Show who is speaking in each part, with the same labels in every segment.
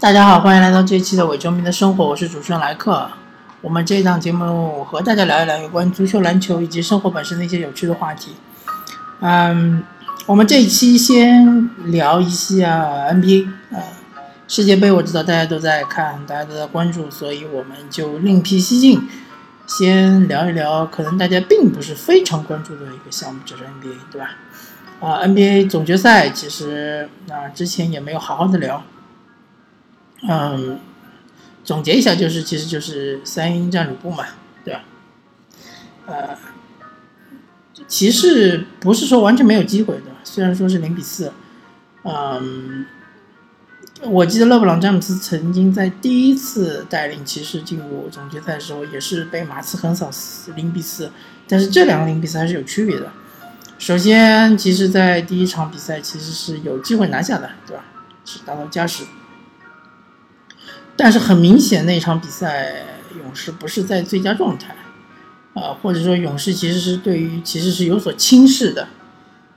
Speaker 1: 大家好，欢迎来到这一期的伪球迷的生活，我是主持人莱克。我们这一档节目和大家聊一聊有关足球、篮球以及生活本身的一些有趣的话题。嗯，我们这一期先聊一下 NBA。呃，世界杯我知道大家都在看，大家都在关注，所以我们就另辟蹊径，先聊一聊可能大家并不是非常关注的一个项目，就是 NBA，对吧？啊，NBA 总决赛其实啊之前也没有好好的聊。嗯，总结一下就是，其实就是三英战吕布嘛，对吧？呃，骑士不是说完全没有机会的，虽然说是零比四。嗯，我记得勒布朗詹姆斯曾经在第一次带领骑士进入总决赛的时候，也是被马刺横扫零比四。但是这两个零比四还是有区别的。首先，其实，在第一场比赛其实是有机会拿下的，对吧？是达到加时。但是很明显，那场比赛勇士不是在最佳状态，啊，或者说勇士其实是对于其实是有所轻视的，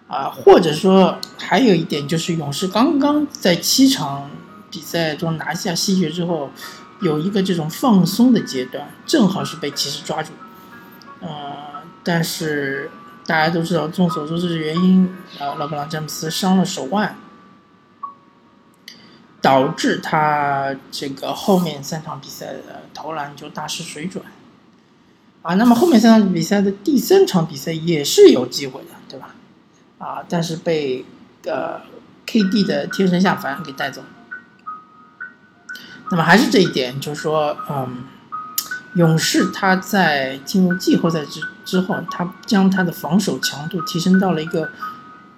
Speaker 1: 啊，或者说还有一点就是勇士刚刚在七场比赛中拿下西决之后，有一个这种放松的阶段，正好是被骑士抓住，呃，但是大家都知道，众所周知的原因，啊，勒布朗詹姆斯伤了手腕。导致他这个后面三场比赛的投篮就大失水准，啊，那么后面三场比赛的第三场比赛也是有机会的，对吧？啊，但是被呃 KD 的天神下凡给带走。那么还是这一点，就是说，嗯，勇士他在进入季后赛之之后，他将他的防守强度提升到了一个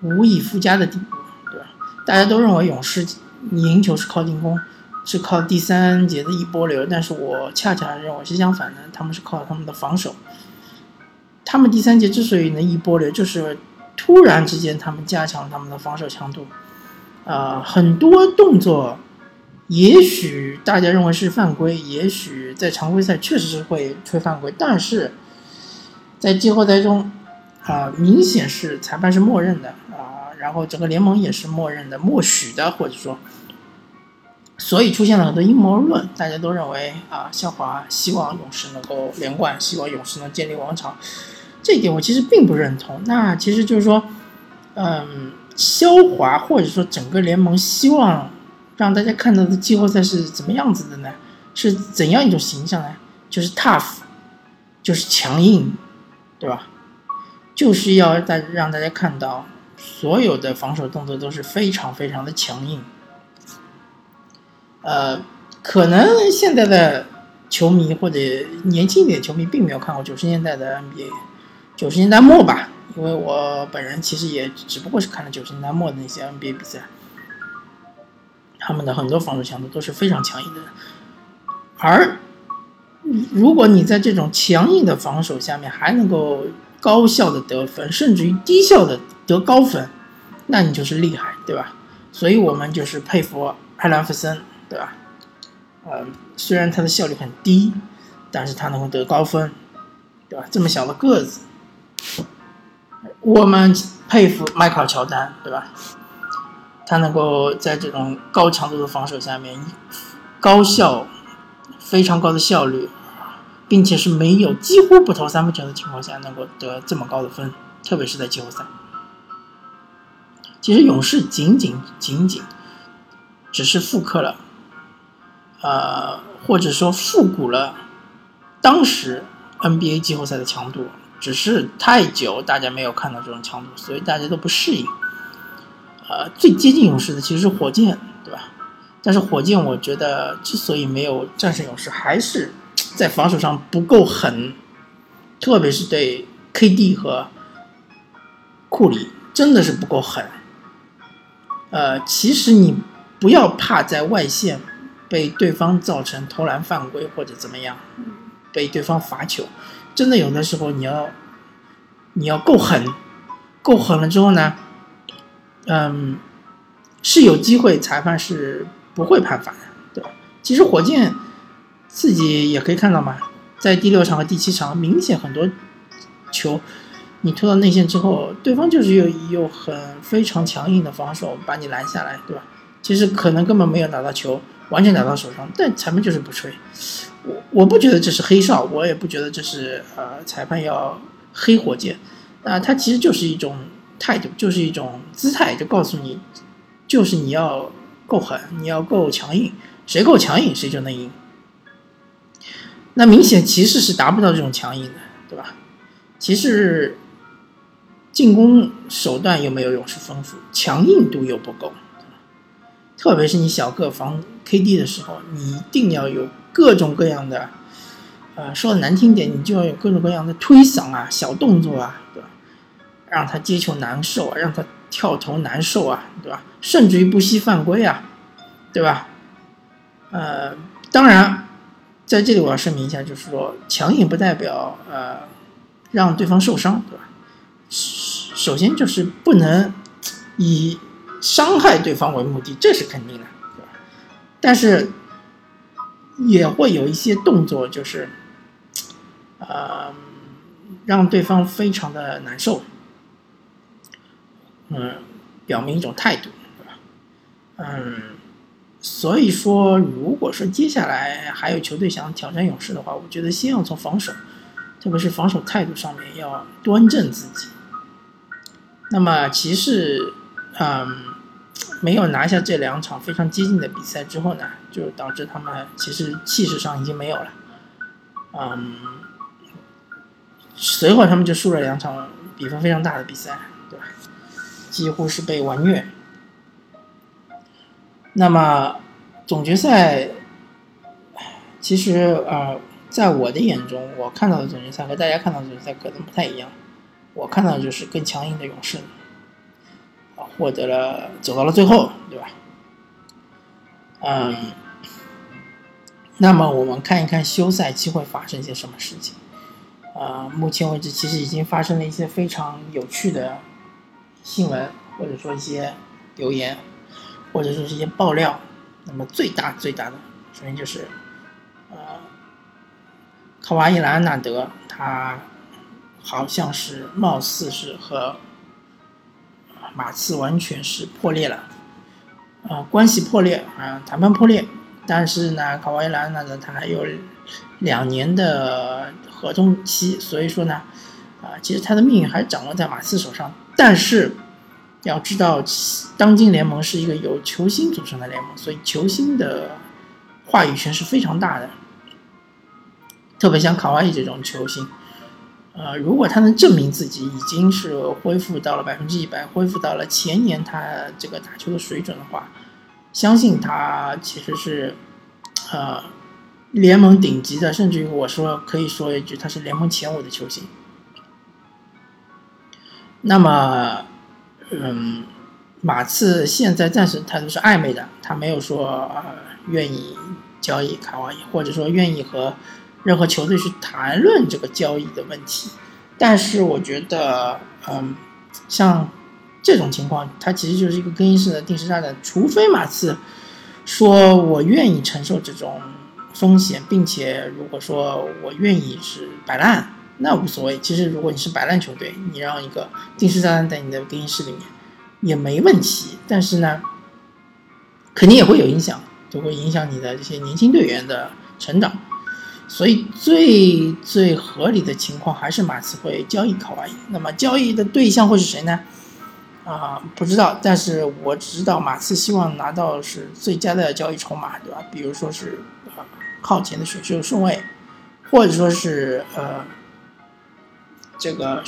Speaker 1: 无以复加的地步，对吧？大家都认为勇士。赢球是靠进攻，是靠第三节的一波流，但是我恰恰认为是相反的，他们是靠他们的防守。他们第三节之所以能一波流，就是突然之间他们加强了他们的防守强度，啊，很多动作，也许大家认为是犯规，也许在常规赛确实是会吹犯规，但是在季后赛中，啊，明显是裁判是默认的啊，然后整个联盟也是默认的、默许的，或者说。所以出现了很多阴谋论，大家都认为啊，肖华希望勇士能够连冠，希望勇士能建立王朝。这一点我其实并不认同。那其实就是说，嗯，肖华或者说整个联盟希望让大家看到的季后赛是怎么样子的呢？是怎样一种形象呢？就是 tough，就是强硬，对吧？就是要大让大家看到所有的防守动作都是非常非常的强硬。呃，可能现在的球迷或者年轻一点球迷并没有看过九十年代的 NBA，九十年代末吧，因为我本人其实也只不过是看了九十年代末的那些 NBA 比赛，他们的很多防守强度都是非常强硬的。而如果你在这种强硬的防守下面还能够高效的得分，甚至于低效的得高分，那你就是厉害，对吧？所以我们就是佩服艾兰弗森。对吧？呃，虽然他的效率很低，但是他能够得高分，对吧？这么小的个子，我们佩服迈克尔乔丹，对吧？他能够在这种高强度的防守下面，高效、非常高的效率，并且是没有几乎不投三分球的情况下，能够得这么高的分，特别是在季后赛。其实勇士仅仅仅仅只是复刻了。呃，或者说复古了当时 NBA 季后赛的强度，只是太久大家没有看到这种强度，所以大家都不适应。呃，最接近勇士的其实是火箭，对吧？但是火箭我觉得之所以没有战胜勇士，还是在防守上不够狠，特别是对 KD 和库里真的是不够狠。呃，其实你不要怕在外线。被对方造成投篮犯规或者怎么样，被对方罚球，真的有的时候你要，你要够狠，够狠了之后呢，嗯，是有机会裁判是不会判罚的，对吧？其实火箭自己也可以看到嘛，在第六场和第七场，明显很多球你拖到内线之后，对方就是有有很非常强硬的防守把你拦下来，对吧？其实可能根本没有拿到球。完全打到手上，但裁判就是不吹。我我不觉得这是黑哨，我也不觉得这是呃裁判要黑火箭，那，他其实就是一种态度，就是一种姿态，就告诉你，就是你要够狠，你要够强硬，谁够强硬谁就能赢。那明显骑士是达不到这种强硬的，对吧？骑士进攻手段又没有勇士丰富，强硬度又不够，特别是你小个防 KD 的时候，你一定要有各种各样的，呃，说的难听点，你就要有各种各样的推搡啊、小动作啊，对吧？让他接球难受啊，让他跳投难受啊，对吧？甚至于不惜犯规啊，对吧？呃，当然。在这里我要声明一下，就是说强硬不代表呃让对方受伤，对吧？首先就是不能以伤害对方为目的，这是肯定的，对吧？但是也会有一些动作，就是呃让对方非常的难受，嗯，表明一种态度，对吧？嗯。所以说，如果说接下来还有球队想挑战勇士的话，我觉得先要从防守，特别是防守态度上面要端正自己。那么骑士，嗯，没有拿下这两场非常接近的比赛之后呢，就导致他们其实气势上已经没有了。嗯，随后他们就输了两场比分非常大的比赛，对吧？几乎是被完虐。那么，总决赛，其实呃，在我的眼中，我看到的总决赛和大家看到的总决赛可能不太一样。我看到就是更强硬的勇士，啊，获得了走到了最后，对吧？嗯，那么我们看一看休赛期会发生些什么事情。啊，目前为止，其实已经发生了一些非常有趣的新闻，或者说一些留言。或者说是一些爆料，那么最大最大的，首先就是，呃，卡瓦伊·兰纳德，他好像是貌似是和马刺完全是破裂了，啊，关系破裂啊，谈判破裂。但是呢，卡瓦伊·莱昂纳德他还有两年的合同期，所以说呢，啊，其实他的命运还掌握在马刺手上，但是。要知道，当今联盟是一个由球星组成的联盟，所以球星的话语权是非常大的。特别像卡哇伊这种球星，呃，如果他能证明自己已经是恢复到了百分之一百，恢复到了前年他这个打球的水准的话，相信他其实是呃联盟顶级的，甚至于我说可以说一句，他是联盟前五的球星。那么。嗯，马刺现在暂时态度是暧昧的，他没有说愿意交易卡哇伊，或者说愿意和任何球队去谈论这个交易的问题。但是我觉得，嗯，像这种情况，它其实就是一个更衣室的定时炸弹。除非马刺说我愿意承受这种风险，并且如果说我愿意是摆烂。那无所谓。其实，如果你是摆烂球队，你让一个定时炸弹在你的更衣室里面也没问题。但是呢，肯定也会有影响，就会影响你的这些年轻队员的成长。所以，最最合理的情况还是马刺会交易卡哇伊。那么，交易的对象会是谁呢？啊，不知道。但是我知道马刺希望拿到是最佳的交易筹码，对吧？比如说是靠前的选秀顺位，或者说是呃。这个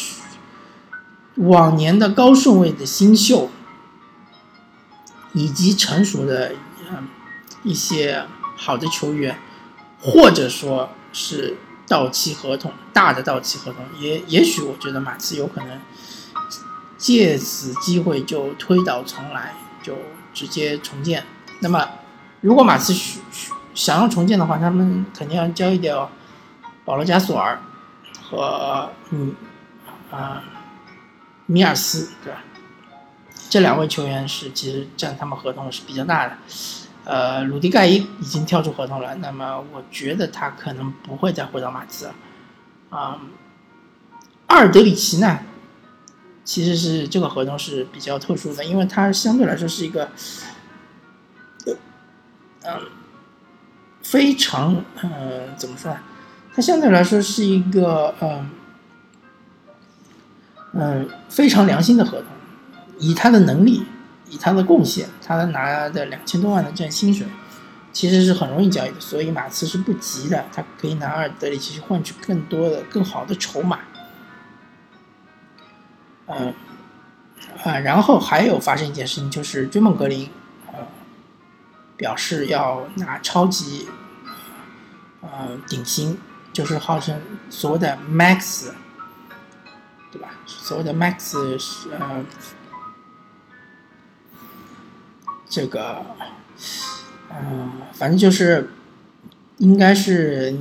Speaker 1: 往年的高顺位的新秀，以及成熟的嗯一些好的球员，或者说是到期合同大的到期合同，也也许我觉得马刺有可能借此机会就推倒重来，就直接重建。那么，如果马刺想要重建的话，他们肯定要交易掉保罗加索尔。和嗯啊米尔斯对吧？这两位球员是其实占他们合同是比较大的。呃，鲁迪盖伊已经跳出合同了，那么我觉得他可能不会再回到马刺。啊，阿尔德里奇呢，其实是这个合同是比较特殊的，因为他相对来说是一个，嗯，非常呃怎么说呢？他相对来说是一个嗯嗯非常良心的合同，以他的能力，以他的贡献，他拿的两千多万的这样薪水，其实是很容易交易的，所以马刺是不急的，他可以拿阿尔德里奇去换取更多的、更好的筹码。嗯啊，然后还有发生一件事情，就是追梦格林呃表示要拿超级呃顶薪。就是号称所谓的 max，对吧？所谓的 max 是呃，这个，嗯，反正就是应该是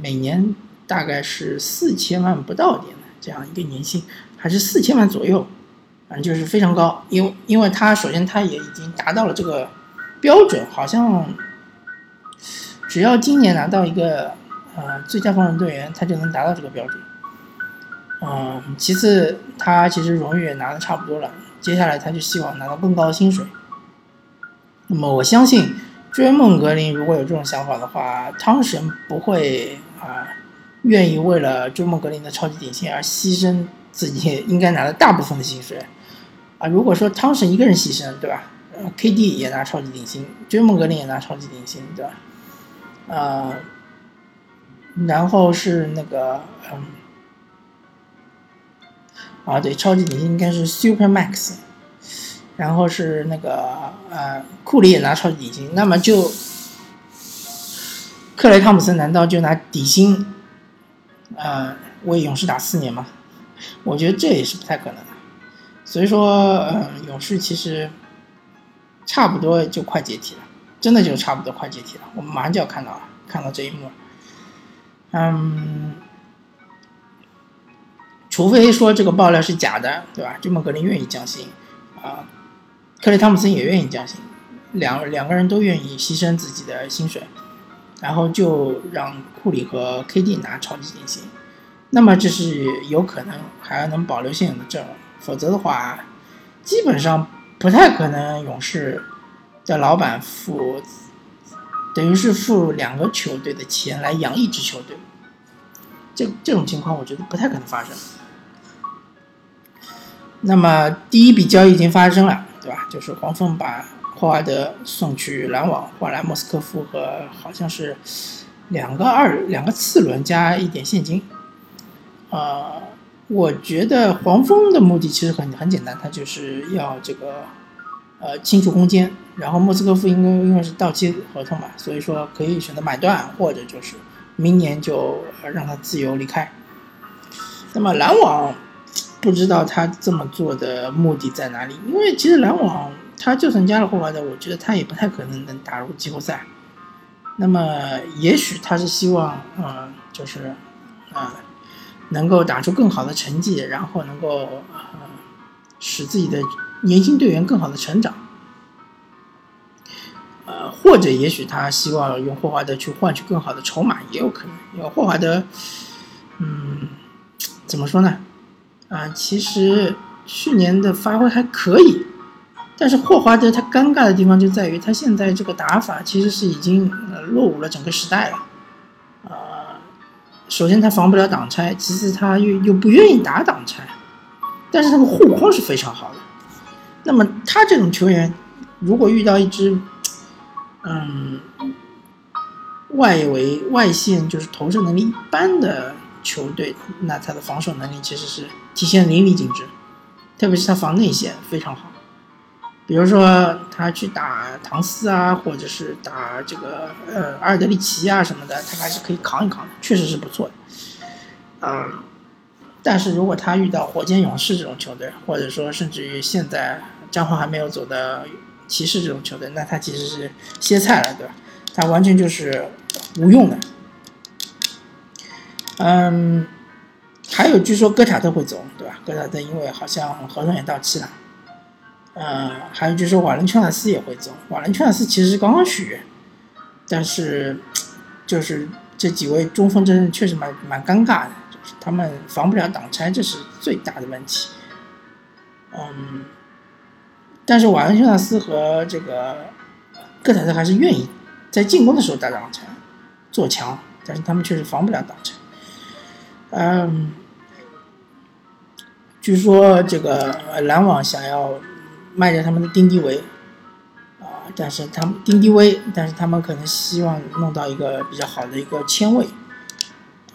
Speaker 1: 每年大概是四千万不到点的这样一个年薪，还是四千万左右，反正就是非常高。因为因为他首先他也已经达到了这个标准，好像只要今年拿到一个。呃，最佳防守队员他就能达到这个标准。嗯，其次他其实荣誉也拿的差不多了，接下来他就希望拿到更高的薪水。那么我相信追梦格林如果有这种想法的话，汤神不会啊愿意为了追梦格林的超级顶薪而牺牲自己应该拿的大部分的薪水。啊，如果说汤神一个人牺牲，对吧？呃，KD 也拿超级顶薪，追梦格林也拿超级顶薪，对吧？啊。然后是那个，嗯，啊，对，超级顶薪应该是 Super Max，然后是那个呃，库里也拿超级底薪，那么就克雷汤普森难道就拿底薪，呃，为勇士打四年吗？我觉得这也是不太可能的。所以说，嗯，勇士其实差不多就快解体了，真的就差不多快解体了。我们马上就要看到了，看到这一幕。嗯，除非说这个爆料是假的，对吧？这么格林愿意降薪，啊，克雷汤普森也愿意降薪，两两个人都愿意牺牲自己的薪水，然后就让库里和 KD 拿超级顶薪，那么这是有可能还能保留现有的阵容，否则的话，基本上不太可能勇士的老板付。等于是付两个球队的钱来养一支球队，这这种情况我觉得不太可能发生。那么第一笔交易已经发生了，对吧？就是黄蜂把霍华德送去篮网，换来莫斯科夫和好像是两个二两个次轮加一点现金。呃，我觉得黄蜂的目的其实很很简单，他就是要这个。呃，清除空间，然后莫斯科夫因为因为是到期合同嘛，所以说可以选择买断，或者就是明年就让他自由离开。那么篮网不知道他这么做的目的在哪里？因为其实篮网他就算加了霍华德，我觉得他也不太可能能打入季后赛。那么也许他是希望，呃，就是啊，能够打出更好的成绩，然后能够呃使自己的。年轻队员更好的成长，呃，或者也许他希望用霍华德去换取更好的筹码，也有可能。因为霍华德，嗯，怎么说呢？啊，其实去年的发挥还可以，但是霍华德他尴尬的地方就在于他现在这个打法其实是已经落伍了整个时代了。啊，首先他防不了挡拆，其次他又又不愿意打挡拆，但是他的护框是非常好的。那么他这种球员，如果遇到一支，嗯，外围外线就是投射能力一般的球队，那他的防守能力其实是体现淋漓尽致，特别是他防内线非常好。比如说他去打唐斯啊，或者是打这个呃阿尔德里奇啊什么的，他还是可以扛一扛的，确实是不错的。嗯。但是如果他遇到火箭、勇士这种球队，或者说甚至于现在战况还没有走的骑士这种球队，那他其实是歇菜了，对吧？他完全就是无用的。嗯，还有据说戈塔特会走，对吧？戈塔特因为好像合同也到期了。嗯，还有据说瓦伦丘纳斯也会走，瓦伦丘纳斯其实刚刚续约，但是就是这几位中锋真的确实蛮蛮尴尬的。就是他们防不了挡拆，这是最大的问题。嗯，但是瓦伦丘纳斯和这个戈塔特还是愿意在进攻的时候打挡拆。做强，但是他们确实防不了挡拆。嗯，据说这个篮网想要卖掉他们的丁迪维啊，但是他们丁迪威，但是他们可能希望弄到一个比较好的一个签位。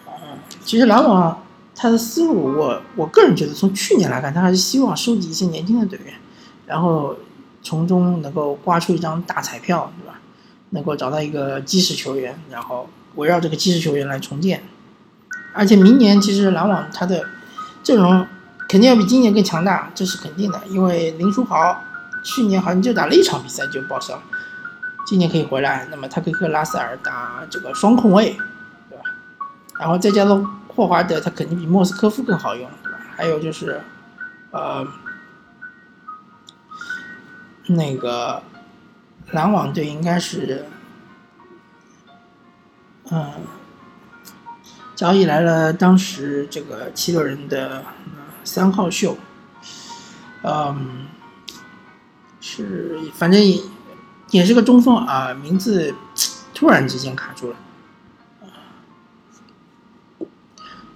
Speaker 1: 啊，其实篮网他的思路，我我个人觉得，从去年来看，他还是希望收集一些年轻的队员，然后从中能够刮出一张大彩票，对吧？能够找到一个基石球员，然后围绕这个基石球员来重建。而且明年其实篮网他的阵容肯定要比今年更强大，这是肯定的。因为林书豪去年好像就打了一场比赛就报销，今年可以回来，那么他可以和拉塞尔打这个双控卫，对吧？然后再加上霍华德，他肯定比莫斯科夫更好用，对吧？还有就是，呃，那个篮网队应该是，嗯。交易来了，当时这个七六人的三号秀，嗯，是反正也也是个中锋啊，名字突然之间卡住了。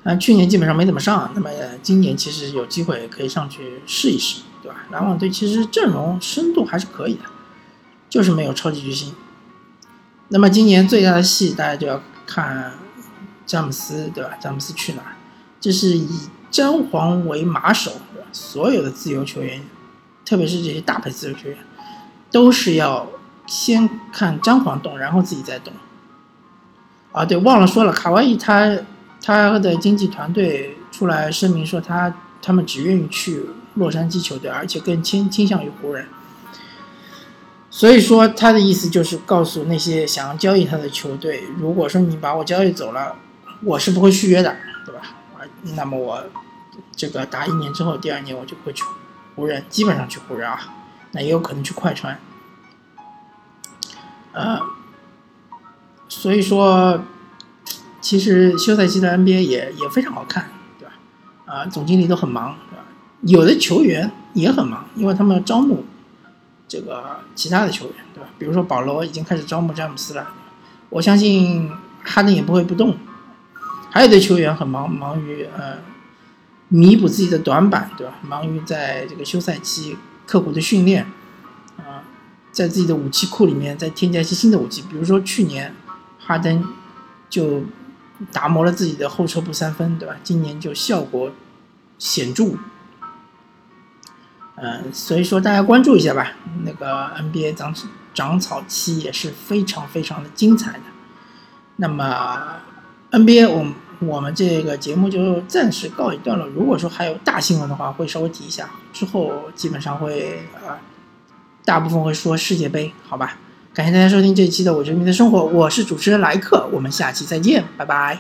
Speaker 1: 啊，去年基本上没怎么上，那么今年其实有机会可以上去试一试，对吧？篮网队其实阵容深度还是可以的，就是没有超级巨星。那么今年最大的戏，大家就要看。詹姆斯对吧？詹姆斯去哪？这是以詹皇为马首，所有的自由球员，特别是这些大牌自由球员，都是要先看詹皇动，然后自己再动。啊，对，忘了说了，卡哇伊他他的经纪团队出来声明说，他他们只愿意去洛杉矶球队，而且更倾倾向于湖人。所以说，他的意思就是告诉那些想要交易他的球队，如果说你把我交易走了。我是不会续约的，对吧？啊，那么我这个打一年之后，第二年我就会去湖人，基本上去湖人啊，那也有可能去快船。呃，所以说，其实休赛期的 NBA 也也非常好看，对吧？啊，总经理都很忙，对吧？有的球员也很忙，因为他们要招募这个其他的球员，对吧？比如说保罗已经开始招募詹姆斯了，我相信哈登也不会不动。还有的球员很忙，忙于呃弥补自己的短板，对吧？忙于在这个休赛期刻苦的训练，啊，在自己的武器库里面再添加一些新的武器。比如说去年哈登就打磨了自己的后撤步三分，对吧？今年就效果显著。嗯，所以说大家关注一下吧。那个 NBA 长长草期也是非常非常的精彩的。那么 NBA 我。我们这个节目就暂时告一段落。如果说还有大新闻的话，会稍微提一下。之后基本上会呃，大部分会说世界杯，好吧？感谢大家收听这一期的《我球迷的生活》，我是主持人莱克，我们下期再见，拜拜。